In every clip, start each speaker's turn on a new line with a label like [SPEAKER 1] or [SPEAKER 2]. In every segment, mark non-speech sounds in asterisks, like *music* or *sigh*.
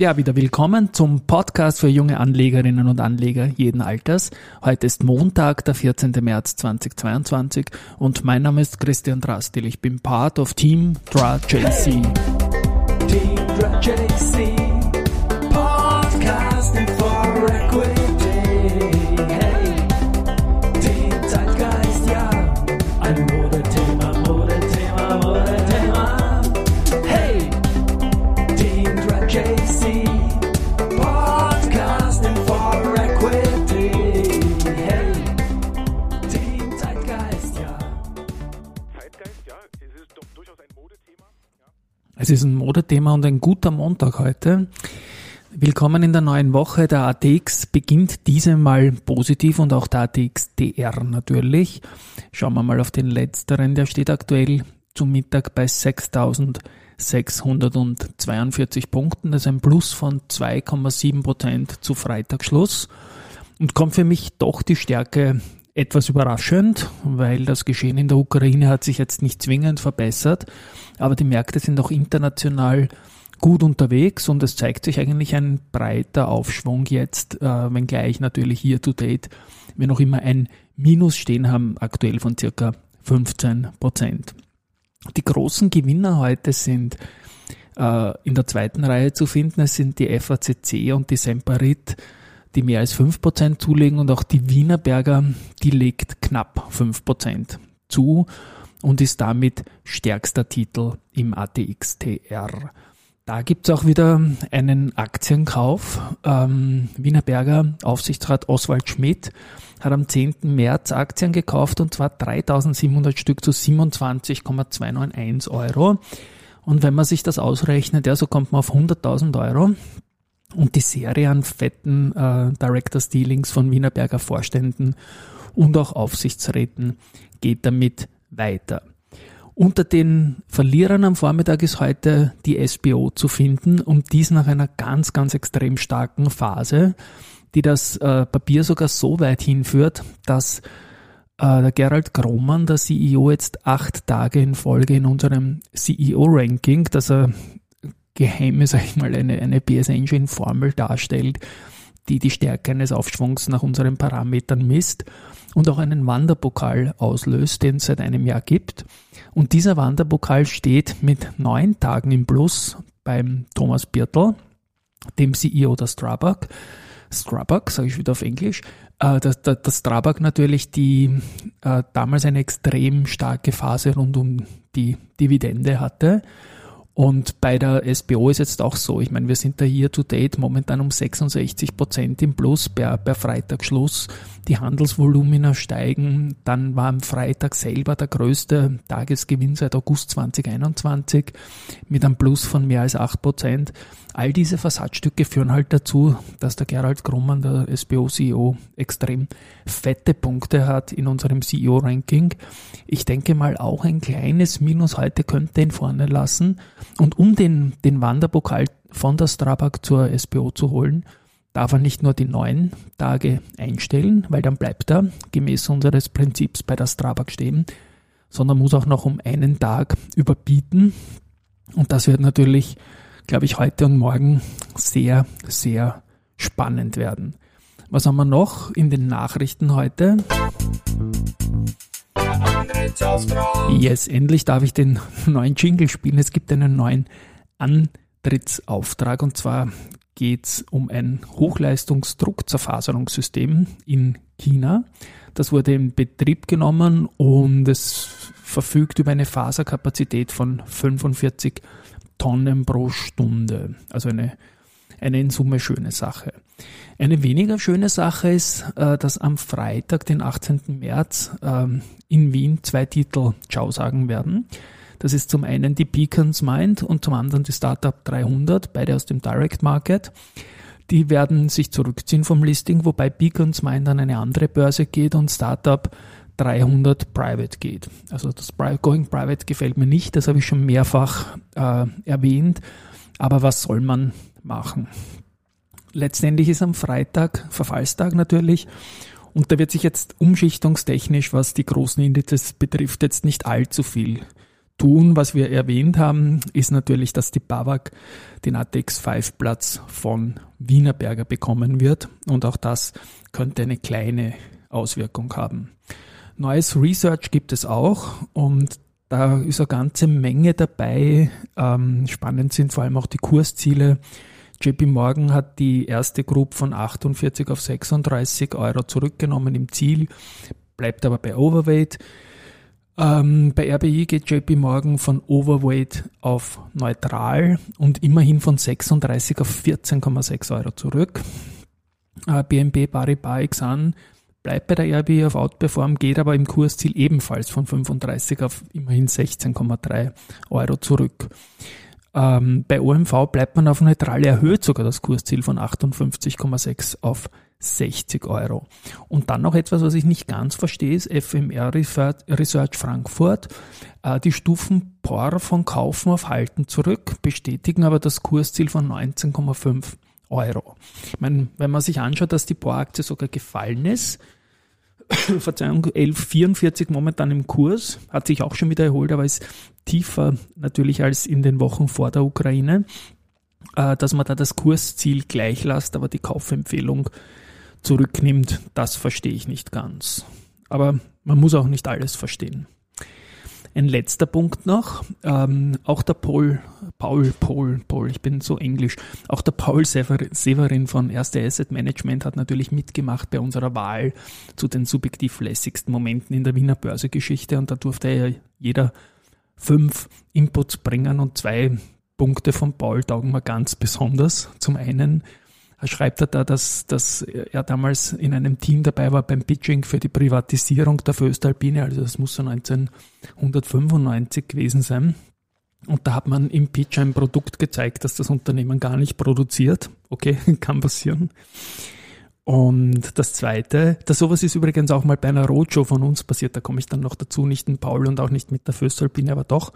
[SPEAKER 1] Ja, wieder willkommen zum Podcast für junge Anlegerinnen und Anleger jeden Alters. Heute ist Montag, der 14. März 2022 und mein Name ist Christian Drastil. Ich bin Part of Team Dra JC. Team Dra JC. Es ist ein Modethema und ein guter Montag heute. Willkommen in der neuen Woche. Der ATX beginnt diese Mal positiv und auch der ATX DR natürlich. Schauen wir mal auf den letzteren. Der steht aktuell zum Mittag bei 6.642 Punkten. Das ist ein Plus von 2,7 Prozent zu Freitagsschluss und kommt für mich doch die Stärke etwas überraschend, weil das Geschehen in der Ukraine hat sich jetzt nicht zwingend verbessert, aber die Märkte sind auch international gut unterwegs und es zeigt sich eigentlich ein breiter Aufschwung jetzt, äh, wenngleich natürlich hier to date wir noch immer ein Minus stehen haben, aktuell von circa 15 Prozent. Die großen Gewinner heute sind äh, in der zweiten Reihe zu finden. Es sind die FACC und die Semperit die mehr als 5% zulegen und auch die Wienerberger, die legt knapp 5% zu und ist damit stärkster Titel im ATXTR. Da gibt's auch wieder einen Aktienkauf. Ähm, Wienerberger Aufsichtsrat Oswald Schmidt hat am 10. März Aktien gekauft und zwar 3700 Stück zu 27,291 Euro. Und wenn man sich das ausrechnet, ja, so kommt man auf 100.000 Euro. Und die Serie an fetten äh, Directors Dealings von Wienerberger Vorständen und auch Aufsichtsräten geht damit weiter. Unter den Verlierern am Vormittag ist heute die SBO zu finden und dies nach einer ganz, ganz extrem starken Phase, die das äh, Papier sogar so weit hinführt, dass äh, der Gerald Grohmann, der CEO, jetzt acht Tage in Folge in unserem CEO-Ranking, das er geheime, *laughs* sag ich mal, eine, eine PS Engine Formel darstellt, die die Stärke eines Aufschwungs nach unseren Parametern misst und auch einen Wanderpokal auslöst, den es seit einem Jahr gibt. Und dieser Wanderpokal steht mit neun Tagen im Plus beim Thomas Birtel, dem CEO der Strabag. Strabag, sage ich wieder auf Englisch, äh, dass, dass Strabag natürlich die äh, damals eine extrem starke Phase rund um die Dividende hatte und bei der SBO ist jetzt auch so. Ich meine, wir sind da hier to date momentan um 66 Prozent im Plus per, per Freitagsschluss. Die Handelsvolumina steigen. Dann war am Freitag selber der größte Tagesgewinn seit August 2021 mit einem Plus von mehr als 8 Prozent. All diese Versatzstücke führen halt dazu, dass der Gerald Grummann, der SBO-CEO, extrem fette Punkte hat in unserem CEO-Ranking. Ich denke mal, auch ein kleines Minus heute könnte ihn vorne lassen. Und um den, den Wanderpokal von der Strabag zur SBO zu holen, darf er nicht nur die neun Tage einstellen, weil dann bleibt er gemäß unseres Prinzips bei der Strabag stehen, sondern muss auch noch um einen Tag überbieten. Und das wird natürlich, glaube ich, heute und morgen sehr, sehr spannend werden. Was haben wir noch in den Nachrichten heute? Yes, endlich darf ich den *laughs* neuen Jingle spielen. Es gibt einen neuen Antrittsauftrag und zwar geht es um ein Hochleistungsdruckzerfaserungssystem in China. Das wurde in Betrieb genommen und es verfügt über eine Faserkapazität von 45 Tonnen pro Stunde. Also eine eine in Summe schöne Sache. Eine weniger schöne Sache ist, äh, dass am Freitag, den 18. März, ähm, in Wien zwei Titel Ciao sagen werden. Das ist zum einen die Beacons Mind und zum anderen die Startup 300, beide aus dem Direct Market. Die werden sich zurückziehen vom Listing, wobei Beacons Mind an eine andere Börse geht und Startup 300 Private geht. Also das Going Private gefällt mir nicht, das habe ich schon mehrfach äh, erwähnt. Aber was soll man machen. Letztendlich ist am Freitag Verfallstag natürlich und da wird sich jetzt umschichtungstechnisch, was die großen Indizes betrifft, jetzt nicht allzu viel tun. Was wir erwähnt haben, ist natürlich, dass die BAWAG den ATX 5 Platz von Wienerberger bekommen wird. Und auch das könnte eine kleine Auswirkung haben. Neues Research gibt es auch und da ist eine ganze Menge dabei. Ähm, spannend sind vor allem auch die Kursziele. JP Morgan hat die erste Group von 48 auf 36 Euro zurückgenommen im Ziel, bleibt aber bei Overweight. Ähm, bei RBI geht JP Morgan von Overweight auf neutral und immerhin von 36 auf 14,6 Euro zurück. Äh, BNP Paribas Exan bleibt bei der RBI auf Outperform, geht aber im Kursziel ebenfalls von 35 auf immerhin 16,3 Euro zurück. Ähm, bei OMV bleibt man auf neutral, erhöht sogar das Kursziel von 58,6 auf 60 Euro. Und dann noch etwas, was ich nicht ganz verstehe, ist FMR Research Frankfurt. Äh, die Stufen POR von Kaufen auf Halten zurück, bestätigen aber das Kursziel von 19,5 Euro. Ich meine, wenn man sich anschaut, dass die POR-Aktie sogar gefallen ist, *coughs* Verzeihung, 11,44 momentan im Kurs, hat sich auch schon wieder erholt, aber ist tiefer natürlich als in den Wochen vor der Ukraine, äh, dass man da das Kursziel gleich lässt, aber die Kaufempfehlung zurücknimmt, das verstehe ich nicht ganz. Aber man muss auch nicht alles verstehen. Ein letzter Punkt noch, ähm, auch der Paul, Paul, Paul, Paul, ich bin so englisch, auch der Paul Severin von Erste Asset Management hat natürlich mitgemacht bei unserer Wahl zu den subjektiv lässigsten Momenten in der Wiener Börsegeschichte und da durfte ja jeder fünf Inputs bringen und zwei Punkte von Paul taugen mir ganz besonders. Zum einen schreibt er da, dass, dass er damals in einem Team dabei war beim Pitching für die Privatisierung der Föstalpine, also das muss so 1995 gewesen sein. Und da hat man im Pitch ein Produkt gezeigt, das das Unternehmen gar nicht produziert. Okay, *laughs* kann passieren. Und das Zweite, das sowas ist übrigens auch mal bei einer Roadshow von uns passiert, da komme ich dann noch dazu, nicht in Paul und auch nicht mit der Föstalpine, aber doch.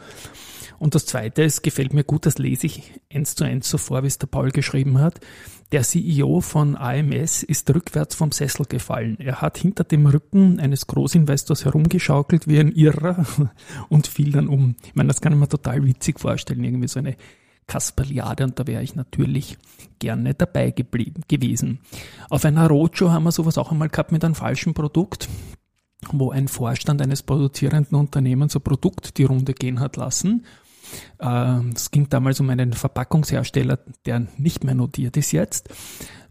[SPEAKER 1] Und das Zweite, es gefällt mir gut, das lese ich eins zu eins so vor, wie es der Paul geschrieben hat. Der CEO von AMS ist rückwärts vom Sessel gefallen. Er hat hinter dem Rücken eines Großinvestors herumgeschaukelt wie ein Irrer *laughs* und fiel dann um. Ich meine, das kann ich mir total witzig vorstellen, irgendwie so eine Kasperliade und da wäre ich natürlich gerne dabei geblieben, gewesen. Auf einer Roadshow haben wir sowas auch einmal gehabt mit einem falschen Produkt wo ein Vorstand eines produzierenden Unternehmens ein Produkt die Runde gehen hat lassen es ging damals um einen Verpackungshersteller, der nicht mehr notiert ist jetzt.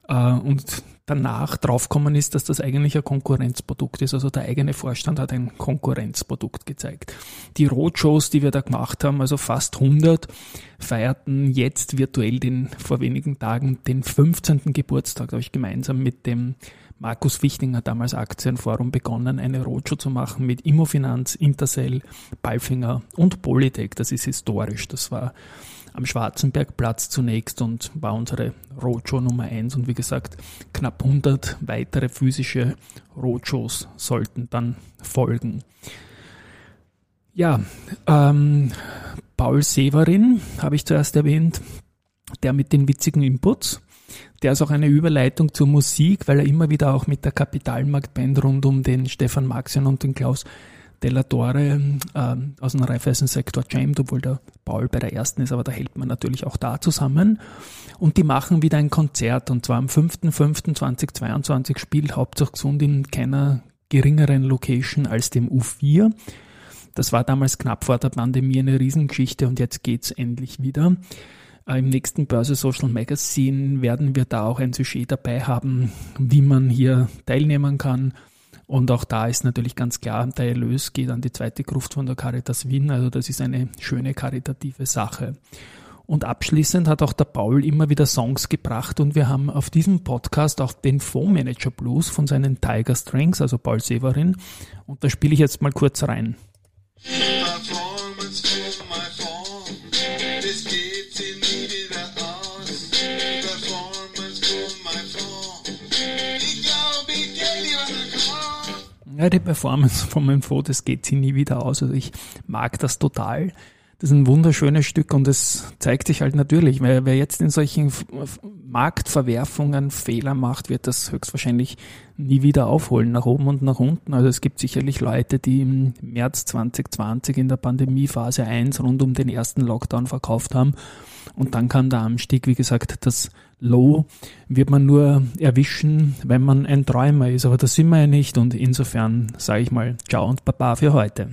[SPEAKER 1] Äh, und danach draufgekommen ist, dass das eigentlich ein Konkurrenzprodukt ist. Also der eigene Vorstand hat ein Konkurrenzprodukt gezeigt. Die Roadshows, die wir da gemacht haben, also fast 100, feierten jetzt virtuell den, vor wenigen Tagen den 15. Geburtstag. Da habe ich gemeinsam mit dem Markus Wichtinger, damals Aktienforum, begonnen, eine Roadshow zu machen mit Immofinanz, Intercell, Balfinger und Polytech. Das ist historisch. Das war am Schwarzenbergplatz zunächst und war unsere Roadshow Nummer eins Und wie gesagt, knapp 100 weitere physische Roadshows sollten dann folgen. Ja, ähm, Paul Severin habe ich zuerst erwähnt, der mit den witzigen Inputs. Der ist auch eine Überleitung zur Musik, weil er immer wieder auch mit der Kapitalmarktband rund um den Stefan Maxian und den Klaus Della Torre äh, aus dem Raiffeisen-Sektor jamt, obwohl der Paul bei der ersten ist, aber da hält man natürlich auch da zusammen. Und die machen wieder ein Konzert und zwar am 5.5.2022 spielt Hauptsache gesund in keiner geringeren Location als dem U4. Das war damals knapp vor der Pandemie eine Riesengeschichte und jetzt geht's endlich wieder. Im nächsten Börse Social Magazine werden wir da auch ein Sujet dabei haben, wie man hier teilnehmen kann. Und auch da ist natürlich ganz klar, der Erlös geht an die zweite Gruft von der Caritas Wien. Also das ist eine schöne karitative Sache. Und abschließend hat auch der Paul immer wieder Songs gebracht und wir haben auf diesem Podcast auch den Fondsmanager Blues von seinen Tiger Strings, also Paul Severin. Und da spiele ich jetzt mal kurz rein. Ja, die Performance von meinem Foto, das geht sie nie wieder aus. Also ich mag das total. Das ist ein wunderschönes Stück und es zeigt sich halt natürlich, weil wer jetzt in solchen Marktverwerfungen, Fehler macht, wird das höchstwahrscheinlich nie wieder aufholen, nach oben und nach unten. Also es gibt sicherlich Leute, die im März 2020 in der Pandemiephase 1 rund um den ersten Lockdown verkauft haben. Und dann kam der Anstieg, wie gesagt, das Low wird man nur erwischen, wenn man ein Träumer ist. Aber das sind wir ja nicht. Und insofern sage ich mal Ciao und Baba für heute.